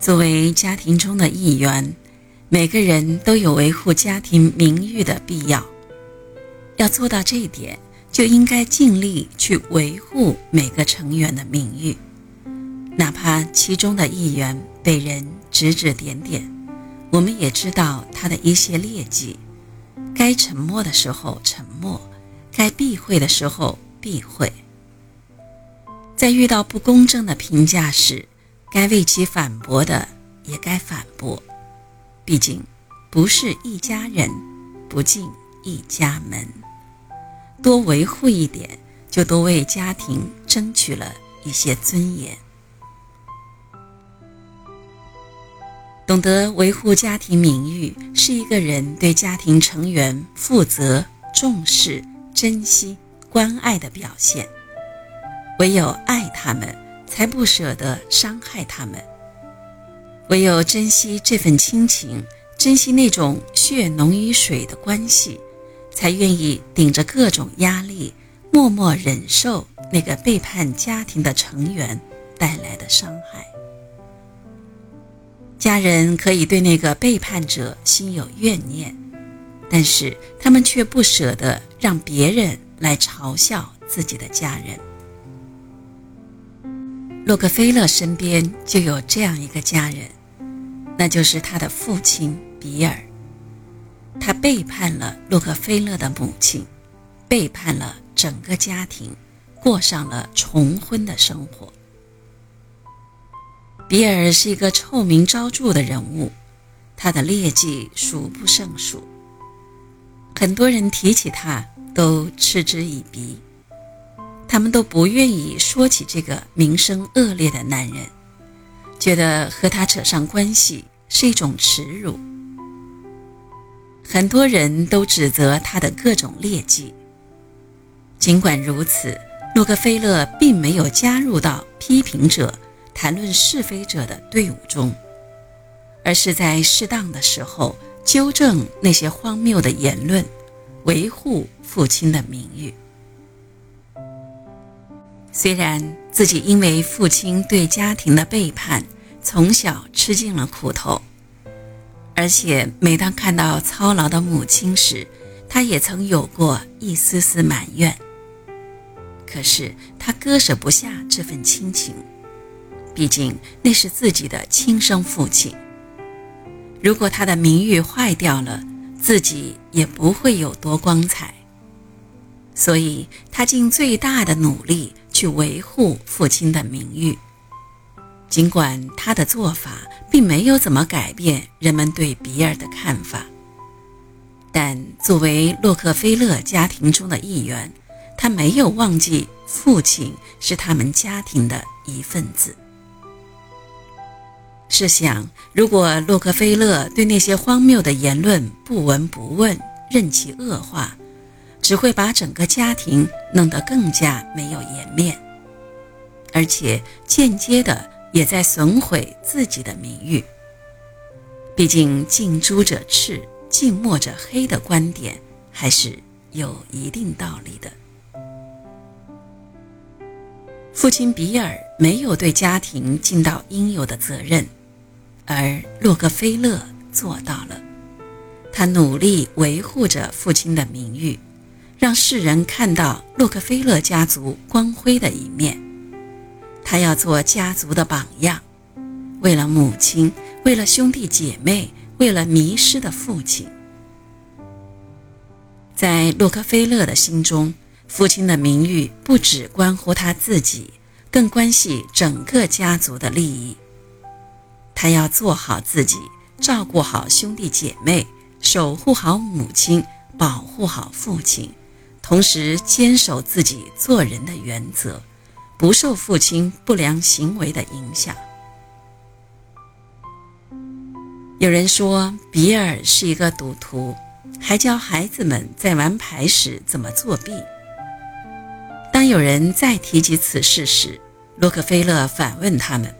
作为家庭中的一员，每个人都有维护家庭名誉的必要。要做到这一点，就应该尽力去维护每个成员的名誉，哪怕其中的一员被人指指点点，我们也知道他的一些劣迹。该沉默的时候沉默，该避讳的时候避讳。在遇到不公正的评价时，该为其反驳的也该反驳。毕竟，不是一家人，不进一家门。多维护一点，就多为家庭争取了一些尊严。懂得维护家庭名誉，是一个人对家庭成员负责、重视、珍惜、关爱的表现。唯有爱他们，才不舍得伤害他们；唯有珍惜这份亲情，珍惜那种血浓于水的关系，才愿意顶着各种压力，默默忍受那个背叛家庭的成员带来的伤害。家人可以对那个背叛者心有怨念，但是他们却不舍得让别人来嘲笑自己的家人。洛克菲勒身边就有这样一个家人，那就是他的父亲比尔。他背叛了洛克菲勒的母亲，背叛了整个家庭，过上了重婚的生活。比尔是一个臭名昭著的人物，他的劣迹数不胜数。很多人提起他都嗤之以鼻。他们都不愿意说起这个名声恶劣的男人，觉得和他扯上关系是一种耻辱。很多人都指责他的各种劣迹。尽管如此，洛克菲勒并没有加入到批评者、谈论是非者的队伍中，而是在适当的时候纠正那些荒谬的言论，维护父亲的名誉。虽然自己因为父亲对家庭的背叛，从小吃尽了苦头，而且每当看到操劳的母亲时，他也曾有过一丝丝埋怨。可是他割舍不下这份亲情，毕竟那是自己的亲生父亲。如果他的名誉坏掉了，自己也不会有多光彩。所以他尽最大的努力。去维护父亲的名誉，尽管他的做法并没有怎么改变人们对比尔的看法，但作为洛克菲勒家庭中的一员，他没有忘记父亲是他们家庭的一份子。试想，如果洛克菲勒对那些荒谬的言论不闻不问，任其恶化。只会把整个家庭弄得更加没有颜面，而且间接的也在损毁自己的名誉。毕竟“近朱者赤，近墨者黑”的观点还是有一定道理的。父亲比尔没有对家庭尽到应有的责任，而洛克菲勒做到了。他努力维护着父亲的名誉。让世人看到洛克菲勒家族光辉的一面。他要做家族的榜样，为了母亲，为了兄弟姐妹，为了迷失的父亲。在洛克菲勒的心中，父亲的名誉不只关乎他自己，更关系整个家族的利益。他要做好自己，照顾好兄弟姐妹，守护好母亲，保护好父亲。同时坚守自己做人的原则，不受父亲不良行为的影响。有人说比尔是一个赌徒，还教孩子们在玩牌时怎么作弊。当有人再提及此事时，洛克菲勒反问他们：“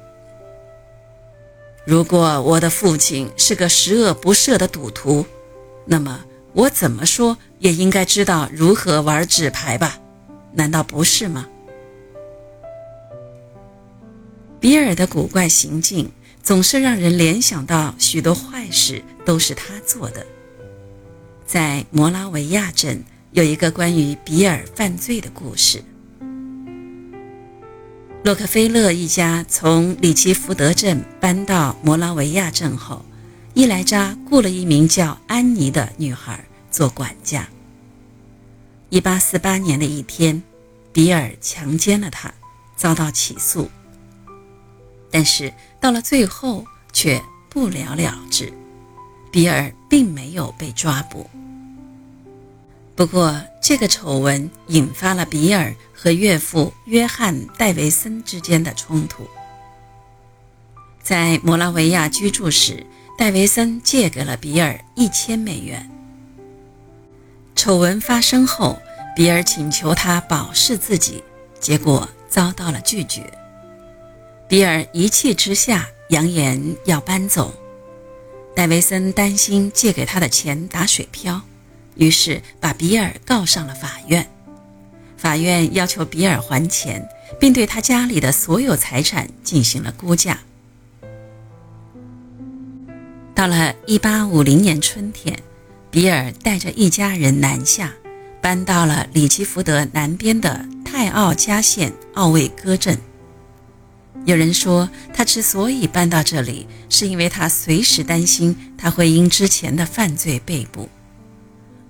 如果我的父亲是个十恶不赦的赌徒，那么？”我怎么说也应该知道如何玩纸牌吧？难道不是吗？比尔的古怪行径总是让人联想到许多坏事都是他做的。在摩拉维亚镇有一个关于比尔犯罪的故事。洛克菲勒一家从里奇福德镇搬到摩拉维亚镇后，伊莱扎雇了一名叫安妮的女孩做管家。1848年的一天，比尔强奸了她，遭到起诉，但是到了最后却不了了之，比尔并没有被抓捕。不过，这个丑闻引发了比尔和岳父约翰·戴维森之间的冲突。在摩拉维亚居住时，戴维森借给了比尔一千美元。丑闻发生后，比尔请求他保释自己，结果遭到了拒绝。比尔一气之下扬言要搬走，戴维森担心借给他的钱打水漂。于是把比尔告上了法院，法院要求比尔还钱，并对他家里的所有财产进行了估价。到了1850年春天，比尔带着一家人南下，搬到了里奇福德南边的泰奥加县奥卫戈镇。有人说，他之所以搬到这里，是因为他随时担心他会因之前的犯罪被捕。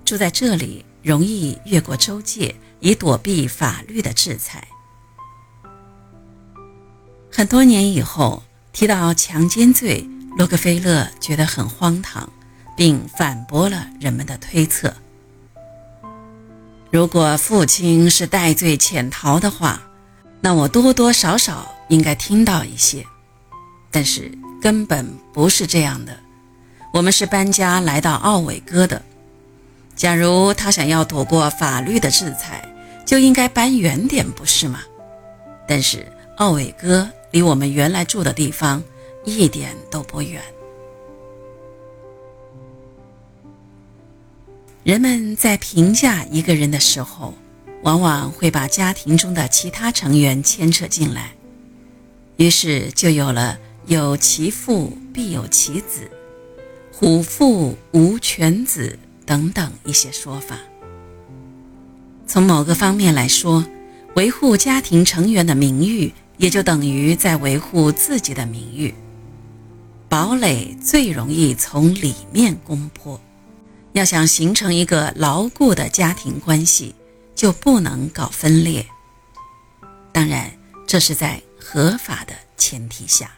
住在这里容易越过州界，以躲避法律的制裁。很多年以后，提到强奸罪，洛克菲勒觉得很荒唐，并反驳了人们的推测。如果父亲是戴罪潜逃的话，那我多多少少应该听到一些。但是根本不是这样的，我们是搬家来到奥韦戈的。假如他想要躲过法律的制裁，就应该搬远点，不是吗？但是奥伟哥离我们原来住的地方一点都不远。人们在评价一个人的时候，往往会把家庭中的其他成员牵扯进来，于是就有了“有其父必有其子，虎父无犬子”。等等一些说法。从某个方面来说，维护家庭成员的名誉，也就等于在维护自己的名誉。堡垒最容易从里面攻破，要想形成一个牢固的家庭关系，就不能搞分裂。当然，这是在合法的前提下。